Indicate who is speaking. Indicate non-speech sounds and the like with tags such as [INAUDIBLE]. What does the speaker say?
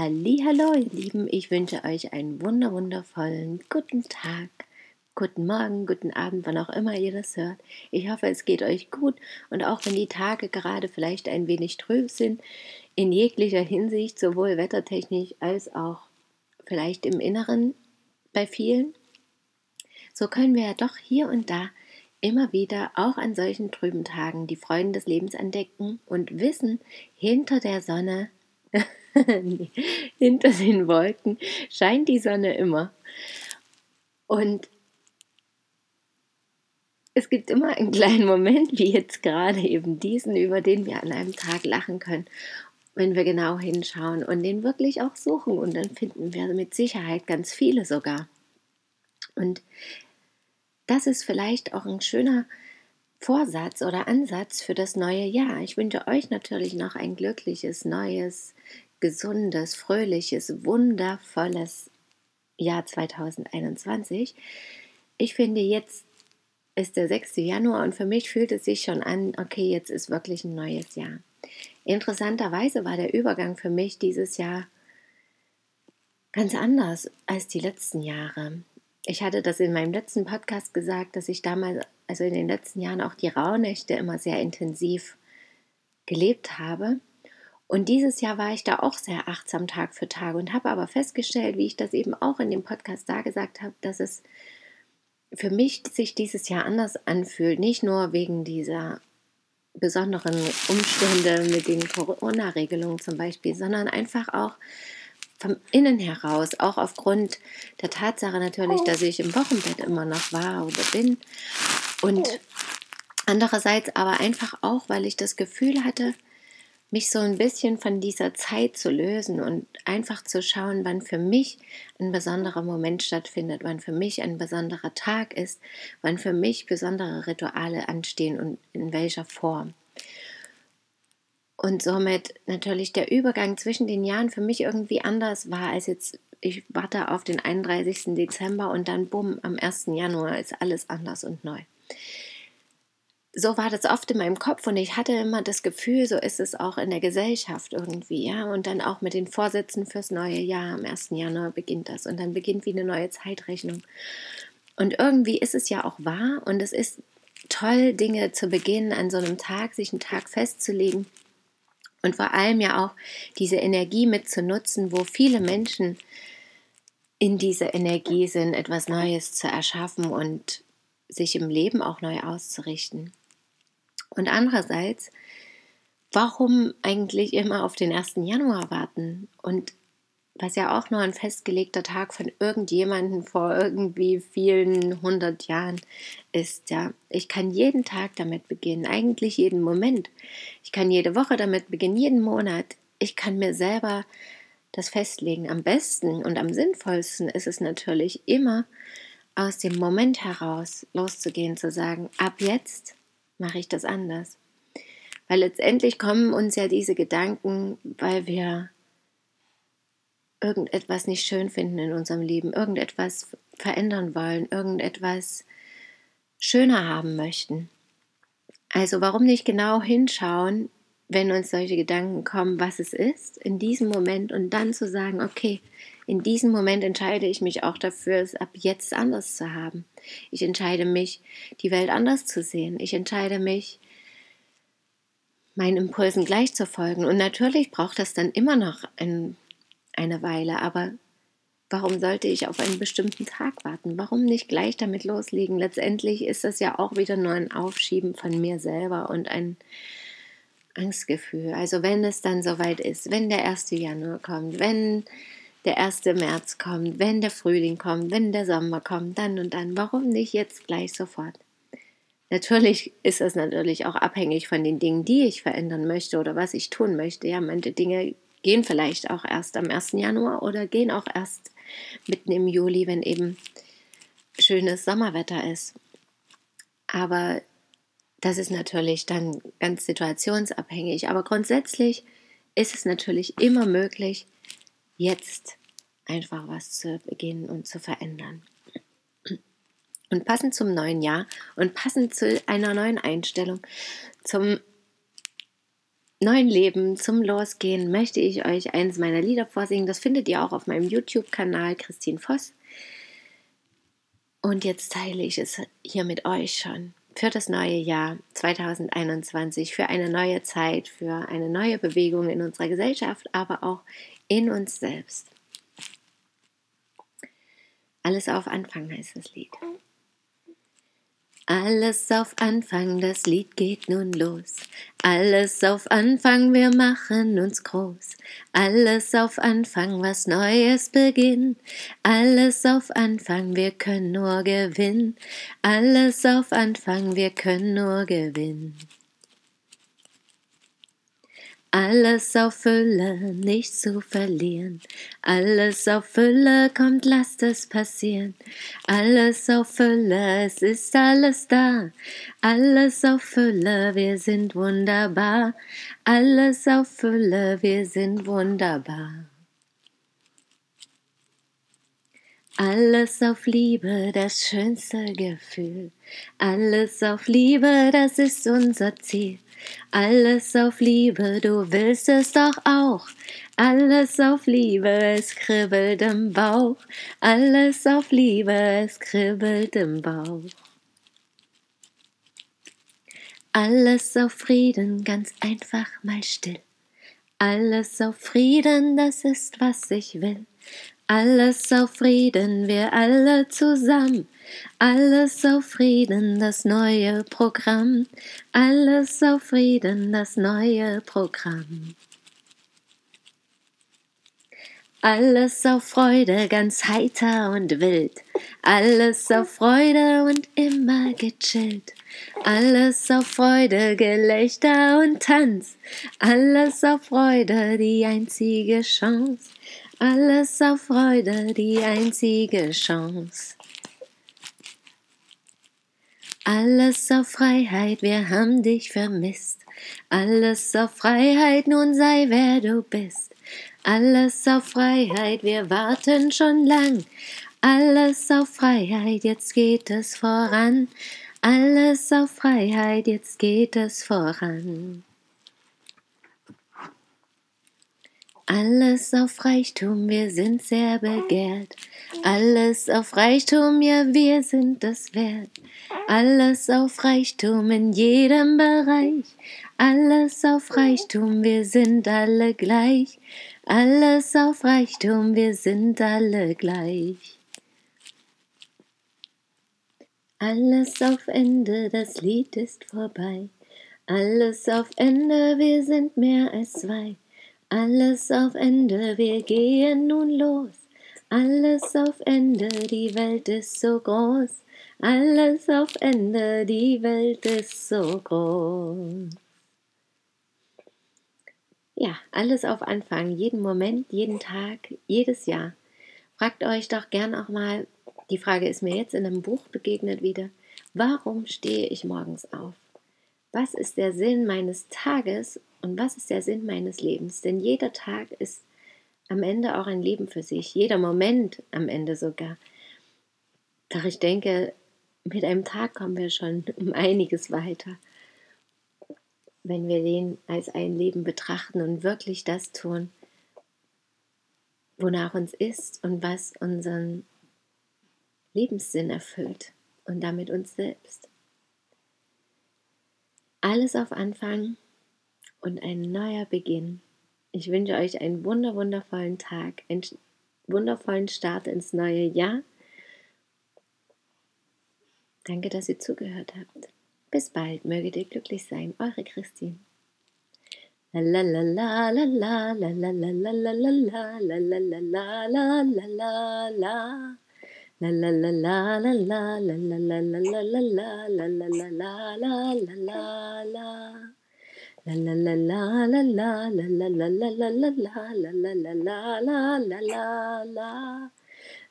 Speaker 1: Hallo, ihr Lieben, ich wünsche euch einen wunder wundervollen guten Tag, guten Morgen, guten Abend, wann auch immer ihr das hört. Ich hoffe, es geht euch gut und auch wenn die Tage gerade vielleicht ein wenig trüb sind, in jeglicher Hinsicht, sowohl wettertechnisch als auch vielleicht im Inneren bei vielen, so können wir ja doch hier und da immer wieder auch an solchen trüben Tagen die Freuden des Lebens entdecken und wissen, hinter der Sonne [LAUGHS] Hinter den Wolken scheint die Sonne immer. Und es gibt immer einen kleinen Moment, wie jetzt gerade eben diesen, über den wir an einem Tag lachen können, wenn wir genau hinschauen und den wirklich auch suchen. Und dann finden wir mit Sicherheit ganz viele sogar. Und das ist vielleicht auch ein schöner Vorsatz oder Ansatz für das neue Jahr. Ich wünsche euch natürlich noch ein glückliches, neues, gesundes, fröhliches, wundervolles Jahr 2021. Ich finde, jetzt ist der 6. Januar und für mich fühlt es sich schon an, okay, jetzt ist wirklich ein neues Jahr. Interessanterweise war der Übergang für mich dieses Jahr ganz anders als die letzten Jahre. Ich hatte das in meinem letzten Podcast gesagt, dass ich damals, also in den letzten Jahren, auch die Rauhnächte immer sehr intensiv gelebt habe. Und dieses Jahr war ich da auch sehr achtsam Tag für Tag und habe aber festgestellt, wie ich das eben auch in dem Podcast da gesagt habe, dass es für mich sich dieses Jahr anders anfühlt. Nicht nur wegen dieser besonderen Umstände mit den Corona-Regelungen zum Beispiel, sondern einfach auch vom Innen heraus, auch aufgrund der Tatsache natürlich, dass ich im Wochenbett immer noch war oder bin. Und andererseits aber einfach auch, weil ich das Gefühl hatte, mich so ein bisschen von dieser Zeit zu lösen und einfach zu schauen, wann für mich ein besonderer Moment stattfindet, wann für mich ein besonderer Tag ist, wann für mich besondere Rituale anstehen und in welcher Form. Und somit natürlich der Übergang zwischen den Jahren für mich irgendwie anders war als jetzt, ich warte auf den 31. Dezember und dann bumm, am 1. Januar ist alles anders und neu so war das oft in meinem Kopf und ich hatte immer das Gefühl, so ist es auch in der Gesellschaft irgendwie, ja. Und dann auch mit den Vorsätzen fürs neue Jahr. Am 1. Januar beginnt das und dann beginnt wie eine neue Zeitrechnung. Und irgendwie ist es ja auch wahr und es ist toll, Dinge zu beginnen an so einem Tag, sich einen Tag festzulegen und vor allem ja auch diese Energie mitzunutzen, wo viele Menschen in dieser Energie sind, etwas Neues zu erschaffen und sich im Leben auch neu auszurichten. Und andererseits, warum eigentlich immer auf den 1. Januar warten? Und was ja auch nur ein festgelegter Tag von irgendjemanden vor irgendwie vielen hundert Jahren ist, ja. Ich kann jeden Tag damit beginnen, eigentlich jeden Moment. Ich kann jede Woche damit beginnen, jeden Monat. Ich kann mir selber das festlegen. Am besten und am sinnvollsten ist es natürlich immer, aus dem Moment heraus loszugehen, zu sagen, ab jetzt mache ich das anders. Weil letztendlich kommen uns ja diese Gedanken, weil wir irgendetwas nicht schön finden in unserem Leben, irgendetwas verändern wollen, irgendetwas schöner haben möchten. Also warum nicht genau hinschauen, wenn uns solche Gedanken kommen, was es ist, in diesem Moment und dann zu sagen, okay, in diesem Moment entscheide ich mich auch dafür, es ab jetzt anders zu haben. Ich entscheide mich, die Welt anders zu sehen. Ich entscheide mich, meinen Impulsen gleich zu folgen. Und natürlich braucht das dann immer noch ein, eine Weile, aber warum sollte ich auf einen bestimmten Tag warten? Warum nicht gleich damit loslegen? Letztendlich ist das ja auch wieder nur ein Aufschieben von mir selber und ein Angstgefühl. Also wenn es dann soweit ist, wenn der 1. Januar kommt, wenn der 1. März kommt, wenn der Frühling kommt, wenn der Sommer kommt, dann und dann. Warum nicht jetzt gleich sofort? Natürlich ist es natürlich auch abhängig von den Dingen, die ich verändern möchte oder was ich tun möchte. Ja, manche Dinge gehen vielleicht auch erst am 1. Januar oder gehen auch erst mitten im Juli, wenn eben schönes Sommerwetter ist. Aber das ist natürlich dann ganz situationsabhängig. Aber grundsätzlich ist es natürlich immer möglich, jetzt einfach was zu beginnen und zu verändern. Und passend zum neuen Jahr und passend zu einer neuen Einstellung, zum neuen Leben, zum Losgehen, möchte ich euch eines meiner Lieder vorsingen. Das findet ihr auch auf meinem YouTube-Kanal Christine Voss. Und jetzt teile ich es hier mit euch schon für das neue Jahr 2021, für eine neue Zeit, für eine neue Bewegung in unserer Gesellschaft, aber auch in uns selbst. Alles auf Anfang heißt das Lied. Alles auf Anfang, das Lied geht nun los. Alles auf Anfang, wir machen uns groß. Alles auf Anfang, was Neues beginnt. Alles auf Anfang, wir können nur gewinnen. Alles auf Anfang, wir können nur gewinnen. Alles auf Fülle, nichts zu verlieren. Alles auf Fülle, kommt, lasst es passieren. Alles auf Fülle, es ist alles da. Alles auf Fülle, wir sind wunderbar. Alles auf Fülle, wir sind wunderbar. Alles auf Liebe, das schönste Gefühl. Alles auf Liebe, das ist unser Ziel. Alles auf Liebe, du willst es doch auch. Alles auf Liebe, es kribbelt im Bauch. Alles auf Liebe, es kribbelt im Bauch. Alles auf Frieden, ganz einfach mal still. Alles auf Frieden, das ist, was ich will. Alles auf Frieden, wir alle zusammen. Alles auf Frieden, das neue Programm. Alles auf Frieden, das neue Programm. Alles auf Freude, ganz heiter und wild. Alles auf Freude und immer gechillt. Alles auf Freude, Gelächter und Tanz. Alles auf Freude, die einzige Chance. Alles auf Freude, die einzige Chance. Alles auf Freiheit, wir haben dich vermisst. Alles auf Freiheit, nun sei wer du bist. Alles auf Freiheit, wir warten schon lang. Alles auf Freiheit, jetzt geht es voran. Alles auf Freiheit, jetzt geht es voran. Alles auf Reichtum, wir sind sehr begehrt. Alles auf Reichtum, ja, wir sind es wert. Alles auf Reichtum in jedem Bereich. Alles auf Reichtum, wir sind alle gleich. Alles auf Reichtum, wir sind alle gleich. Alles auf Ende, das Lied ist vorbei. Alles auf Ende, wir sind mehr als zwei. Alles auf Ende, wir gehen nun los. Alles auf Ende, die Welt ist so groß. Alles auf Ende, die Welt ist so groß. Ja, alles auf Anfang, jeden Moment, jeden Tag, jedes Jahr. Fragt euch doch gern auch mal, die Frage ist mir jetzt in einem Buch begegnet wieder, warum stehe ich morgens auf? Was ist der Sinn meines Tages und was ist der Sinn meines Lebens? Denn jeder Tag ist am Ende auch ein Leben für sich, jeder Moment am Ende sogar. Doch ich denke, mit einem Tag kommen wir schon um einiges weiter, wenn wir den als ein Leben betrachten und wirklich das tun, wonach uns ist und was unseren Lebenssinn erfüllt und damit uns selbst. Alles auf Anfang und ein neuer Beginn. Ich wünsche euch einen wunder wundervollen Tag, einen wundervollen Start ins neue Jahr. Danke, dass ihr zugehört habt. Bis bald, möget ihr glücklich sein, eure Christine. la